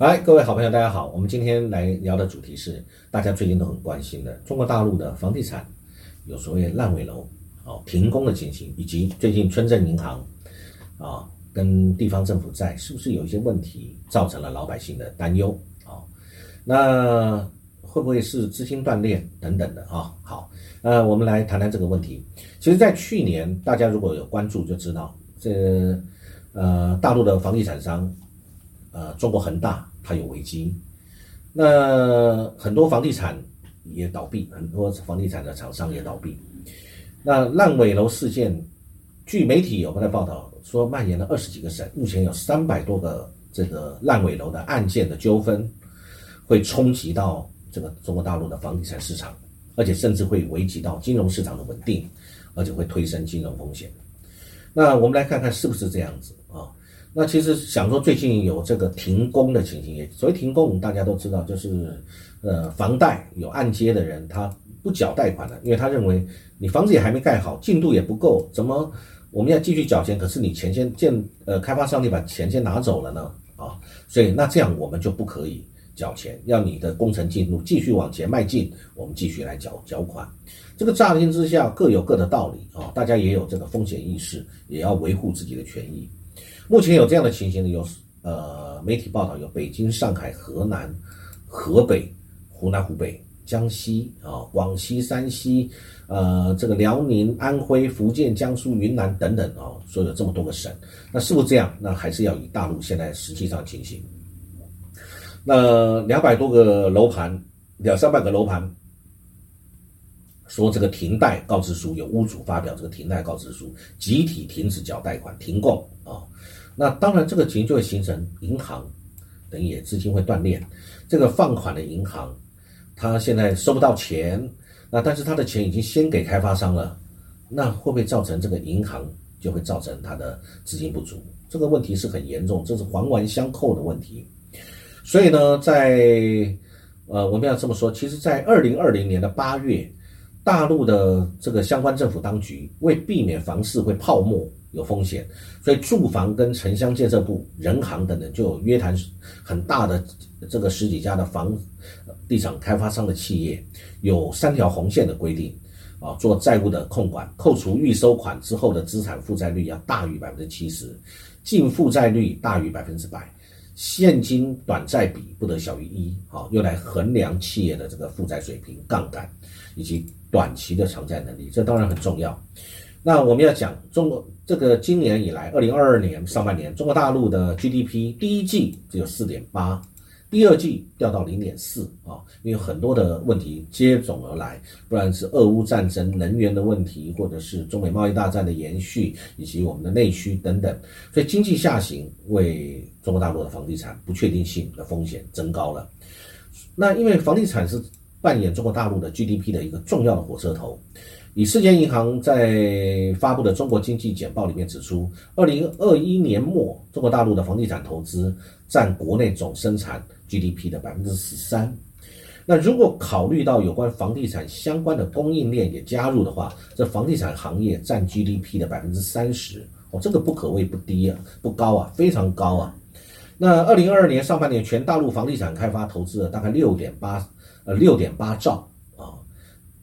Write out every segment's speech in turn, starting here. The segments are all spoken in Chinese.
来，各位好朋友，大家好。我们今天来聊的主题是大家最近都很关心的中国大陆的房地产有所谓烂尾楼、哦停工的情形，以及最近村镇银行啊跟地方政府债是不是有一些问题，造成了老百姓的担忧啊？那会不会是资金断裂等等的啊？好，呃，我们来谈谈这个问题。其实，在去年，大家如果有关注就知道，这呃大陆的房地产商，呃中国恒大。它有危机，那很多房地产也倒闭，很多房地产的厂商也倒闭。那烂尾楼事件，据媒体有在报道说，蔓延了二十几个省，目前有三百多个这个烂尾楼的案件的纠纷，会冲击到这个中国大陆的房地产市场，而且甚至会危及到金融市场的稳定，而且会推升金融风险。那我们来看看是不是这样子？那其实想说，最近有这个停工的情形，也所谓停工，我们大家都知道，就是呃，房贷有按揭的人他不缴贷款了，因为他认为你房子也还没盖好，进度也不够，怎么我们要继续缴钱？可是你钱先建呃，开发商你把钱先拿走了呢？啊，所以那这样我们就不可以缴钱，要你的工程进度继续往前迈进，我们继续来缴缴款。这个乍听之下各有各的道理啊，大家也有这个风险意识，也要维护自己的权益。目前有这样的情形呢，有呃媒体报道，有北京、上海、河南、河北、湖南、湖北、江西啊、广西、山西，呃，这个辽宁、安徽、福建、江苏、云南等等啊，说有这么多个省，那是不是这样？那还是要以大陆现在实际上情形。那两百多个楼盘，两三百个楼盘，说这个停贷告知书，有屋主发表这个停贷告知书，集体停止缴贷款，停供啊。那当然，这个情就会形成银行等于资金会断裂。这个放款的银行，他现在收不到钱，那但是他的钱已经先给开发商了，那会不会造成这个银行就会造成他的资金不足？这个问题是很严重，这是环环相扣的问题。所以呢，在呃，我们要这么说，其实，在二零二零年的八月，大陆的这个相关政府当局为避免房市会泡沫。有风险，所以住房跟城乡建设部、人行等等就约谈很大的这个十几家的房地产开发商的企业，有三条红线的规定啊，做债务的控管，扣除预收款之后的资产负债率要大于百分之七十，净负债率大于百分之百，现金短债比不得小于一，好，用来衡量企业的这个负债水平、杠杆以及短期的偿债能力，这当然很重要。那我们要讲中国这个今年以来，二零二二年上半年，中国大陆的 GDP 第一季只有四点八，第二季掉到零点四啊，因为很多的问题接踵而来，不然是俄乌战争、能源的问题，或者是中美贸易大战的延续，以及我们的内需等等，所以经济下行为中国大陆的房地产不确定性的风险增高了。那因为房地产是扮演中国大陆的 GDP 的一个重要的火车头。以世界银行在发布的中国经济简报里面指出，二零二一年末，中国大陆的房地产投资占国内总生产 GDP 的百分之十三。那如果考虑到有关房地产相关的供应链也加入的话，这房地产行业占 GDP 的百分之三十哦，这个不可谓不低啊，不高啊，非常高啊。那二零二二年上半年，全大陆房地产开发投资了大概六点八呃六点八兆。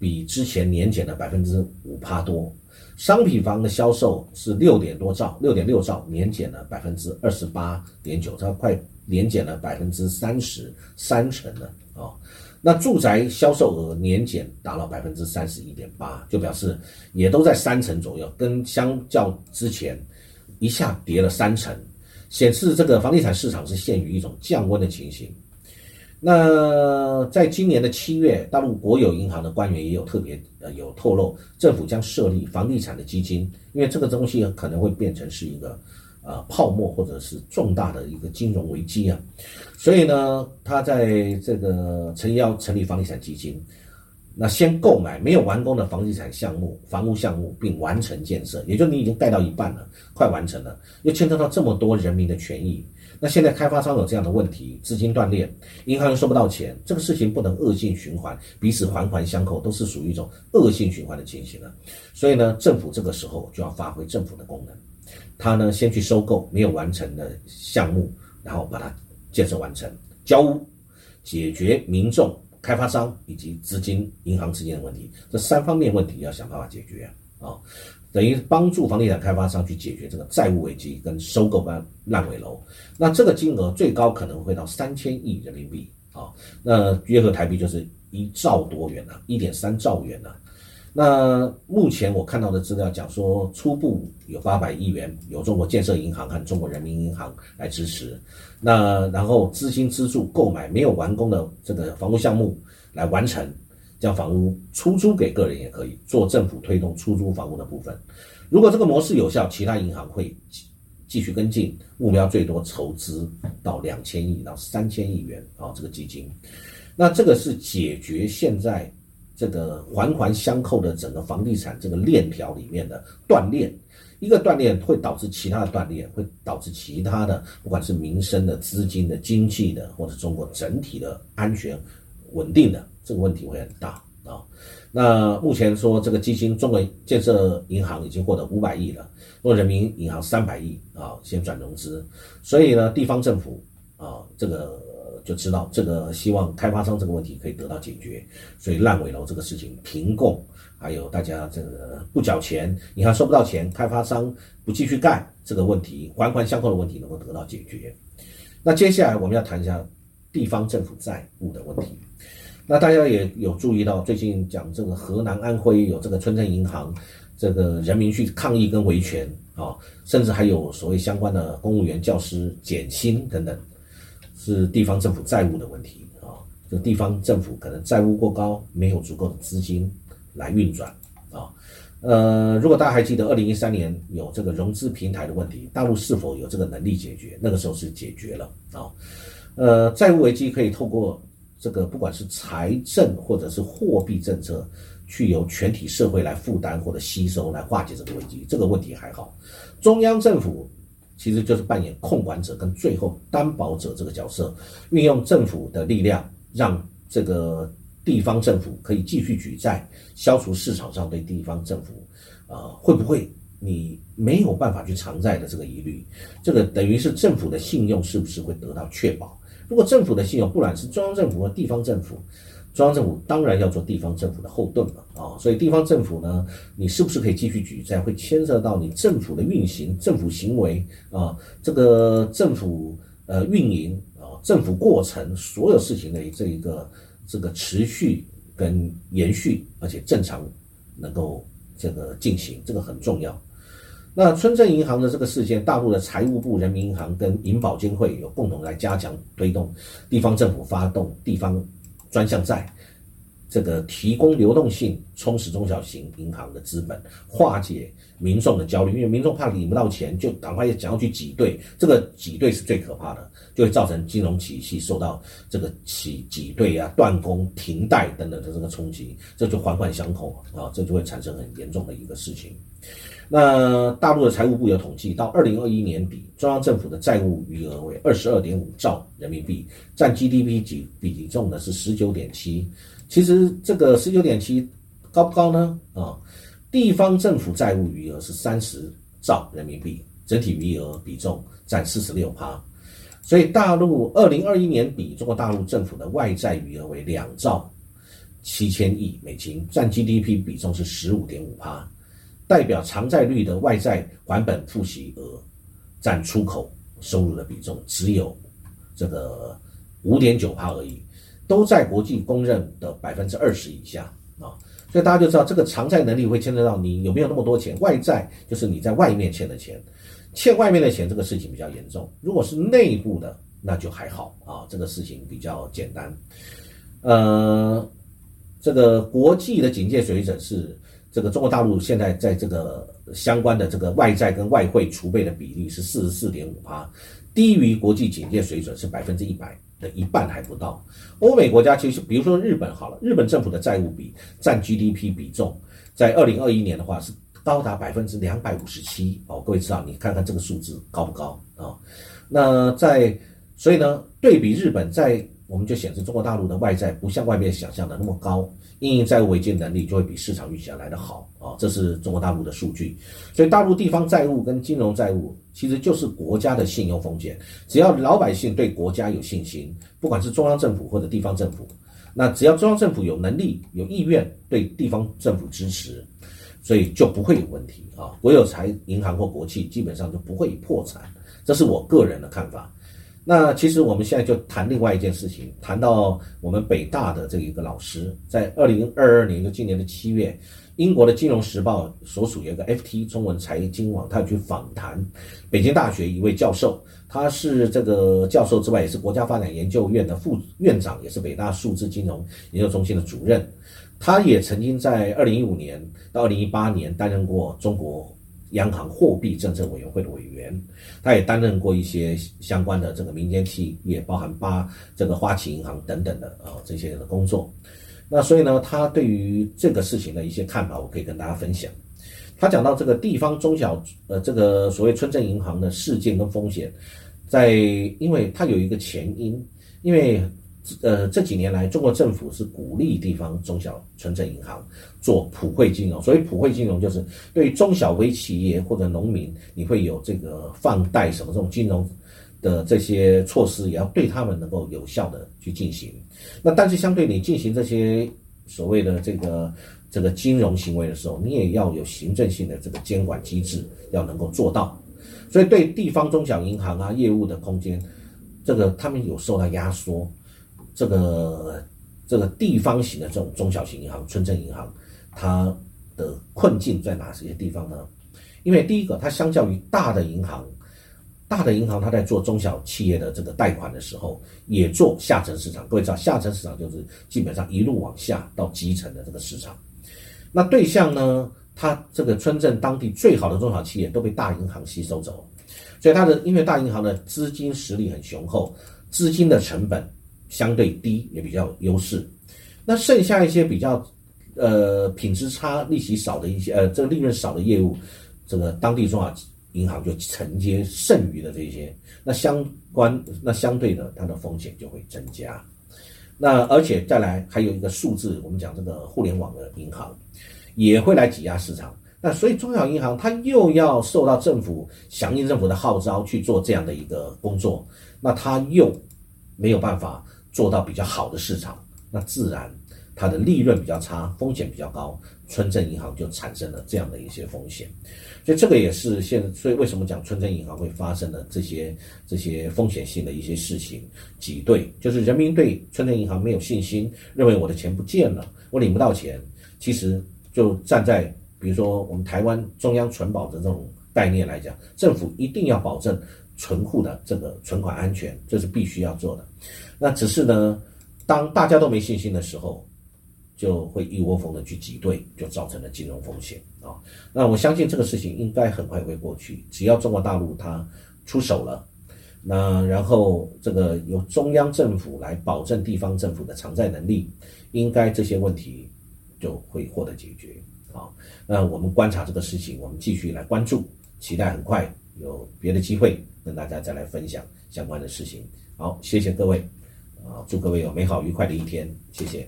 比之前年减了百分之五趴多，商品房的销售是六点多兆，六点六兆，年减了百分之二十八点九，它快年减了百分之三十三成了啊。那住宅销售额年减达到百分之三十一点八，就表示也都在三成左右，跟相较之前一下跌了三成，显示这个房地产市场是陷于一种降温的情形。那在今年的七月，大陆国有银行的官员也有特别呃有透露，政府将设立房地产的基金，因为这个东西可能会变成是一个呃泡沫或者是重大的一个金融危机啊，所以呢，他在这个诚邀成立房地产基金，那先购买没有完工的房地产项目、房屋项目，并完成建设，也就你已经盖到一半了，快完成了，又牵扯到这么多人民的权益。那现在开发商有这样的问题，资金断裂，银行又收不到钱，这个事情不能恶性循环，彼此环环相扣，都是属于一种恶性循环的情形了。所以呢，政府这个时候就要发挥政府的功能，他呢先去收购没有完成的项目，然后把它建设完成，交屋，解决民众、开发商以及资金、银行之间的问题，这三方面问题要想办法解决啊，等于帮助房地产开发商去解决这个债务危机跟收购烂烂尾楼，那这个金额最高可能会到三千亿人民币啊，那约合台币就是一兆多元了，一点三兆元了。那目前我看到的资料讲说，初步有八百亿元，由中国建设银行和中国人民银行来支持。那然后资金资助购买没有完工的这个房屋项目来完成，将房屋出租给个人也可以做政府推动出租房屋的部分。如果这个模式有效，其他银行会继续跟进，目标最多筹资到两千亿到三千亿元啊，这个基金。那这个是解决现在。这个环环相扣的整个房地产这个链条里面的断裂，一个断裂会导致其他的断裂，会导致其他的，不管是民生的、资金的、经济的，或者中国整体的安全稳定的这个问题会很大啊。那目前说这个基金，中国建设银行已经获得五百亿了，中国人民银行三百亿啊，先转融资，所以呢，地方政府啊，这个。就知道这个希望开发商这个问题可以得到解决，所以烂尾楼这个事情停供，还有大家这个不缴钱，银行收不到钱，开发商不继续干这个问题，环环相扣的问题能够得到解决。那接下来我们要谈一下地方政府债务的问题。那大家也有注意到，最近讲这个河南、安徽有这个村镇银行，这个人民去抗议跟维权啊，甚至还有所谓相关的公务员、教师减薪等等。是地方政府债务的问题啊，就地方政府可能债务过高，没有足够的资金来运转啊。呃，如果大家还记得，二零一三年有这个融资平台的问题，大陆是否有这个能力解决？那个时候是解决了啊。呃，债务危机可以透过这个不管是财政或者是货币政策，去由全体社会来负担或者吸收来化解这个危机。这个问题还好，中央政府。其实就是扮演控管者跟最后担保者这个角色，运用政府的力量，让这个地方政府可以继续举债，消除市场上对地方政府，啊，会不会你没有办法去偿债的这个疑虑？这个等于是政府的信用是不是会得到确保？如果政府的信用，不管是中央政府和地方政府。中央政府当然要做地方政府的后盾了啊，所以地方政府呢，你是不是可以继续举债，会牵涉到你政府的运行、政府行为啊，这个政府呃运营啊，政府过程所有事情的这一个这个持续跟延续，而且正常能够这个进行，这个很重要。那村镇银行的这个事件，大陆的财务部、人民银行跟银保监会有共同来加强推动地方政府发动地方。专项债，这个提供流动性，充实中小型银行的资本，化解民众的焦虑，因为民众怕领不到钱，就赶快想要去挤兑，这个挤兑是最可怕的，就会造成金融体系受到这个挤挤兑啊、断供、停贷等等的这个冲击，这就环环相扣啊，这就会产生很严重的一个事情。那大陆的财务部有统计，到二零二一年底，中央政府的债务余额为二十二点五兆人民币，占 GDP 比比重呢是十九点七。其实这个十九点七高不高呢？啊，地方政府债务余额是三十兆人民币，整体余额比重占四十六趴。所以大陆二零二一年底，中国大陆政府的外债余额为两兆七千亿美金，占 GDP 比重是十五点五趴。代表偿债率的外债还本付息额，占出口收入的比重只有这个五点九帕而已，都在国际公认的百分之二十以下啊，所以大家就知道这个偿债能力会牵扯到你有没有那么多钱。外债就是你在外面欠的钱，欠外面的钱这个事情比较严重。如果是内部的，那就还好啊，这个事情比较简单。呃，这个国际的警戒水准是。这个中国大陆现在在这个相关的这个外债跟外汇储备的比例是四十四点五趴，低于国际警戒水准是百分之一百的一半还不到。欧美国家其实，比如说日本好了，日本政府的债务比占 GDP 比重，在二零二一年的话是高达百分之两百五十七哦，各位知道，你看看这个数字高不高啊？那在所以呢，对比日本在我们就显示中国大陆的外债不像外面想象的那么高，应应债务违建能力就会比市场预期来的好啊，这是中国大陆的数据。所以大陆地方债务跟金融债务其实就是国家的信用风险，只要老百姓对国家有信心，不管是中央政府或者地方政府，那只要中央政府有能力、有意愿对地方政府支持，所以就不会有问题啊。国有财银行或国企基本上就不会破产，这是我个人的看法。那其实我们现在就谈另外一件事情，谈到我们北大的这一个老师，在二零二二年就今年的七月，英国的金融时报所属有一个 FT 中文财经网，他去访谈北京大学一位教授，他是这个教授之外，也是国家发展研究院的副院长，也是北大数字金融研究中心的主任，他也曾经在二零一五年到二零一八年担任过中国。央行货币政策委员会的委员，他也担任过一些相关的这个民间企业，包含八这个花旗银行等等的啊这些的工作。那所以呢，他对于这个事情的一些看法，我可以跟大家分享。他讲到这个地方中小呃这个所谓村镇银行的事件跟风险，在因为它有一个前因，因为。呃，这几年来，中国政府是鼓励地方中小村镇银行做普惠金融。所以，普惠金融就是对中小微企业或者农民，你会有这个放贷什么这种金融的这些措施，也要对他们能够有效的去进行。那但是，相对你进行这些所谓的这个这个金融行为的时候，你也要有行政性的这个监管机制，要能够做到。所以，对地方中小银行啊业务的空间，这个他们有受到压缩。这个这个地方型的这种中小型银行、村镇银行，它的困境在哪些地方呢？因为第一个，它相较于大的银行，大的银行它在做中小企业的这个贷款的时候，也做下沉市场。各位知道，下沉市场就是基本上一路往下到基层的这个市场。那对象呢，它这个村镇当地最好的中小企业都被大银行吸收走，所以它的因为大银行的资金实力很雄厚，资金的成本。相对低也比较优势，那剩下一些比较，呃，品质差、利息少的一些，呃，这个利润少的业务，这个当地中小银行就承接剩余的这些，那相关那相对的它的风险就会增加，那而且再来还有一个数字，我们讲这个互联网的银行也会来挤压市场，那所以中小银行它又要受到政府响应政府的号召去做这样的一个工作，那它又没有办法。做到比较好的市场，那自然它的利润比较差，风险比较高，村镇银行就产生了这样的一些风险。所以这个也是现，所以为什么讲村镇银行会发生的这些这些风险性的一些事情挤兑，就是人民对村镇银行没有信心，认为我的钱不见了，我领不到钱。其实就站在比如说我们台湾中央存保的这种概念来讲，政府一定要保证存户的这个存款安全，这是必须要做的。那只是呢，当大家都没信心的时候，就会一窝蜂的去挤兑，就造成了金融风险啊。那我相信这个事情应该很快会过去，只要中国大陆它出手了，那然后这个由中央政府来保证地方政府的偿债能力，应该这些问题就会获得解决啊。那我们观察这个事情，我们继续来关注，期待很快有别的机会跟大家再来分享相关的事情。好，谢谢各位。啊，祝各位有美好愉快的一天，谢谢。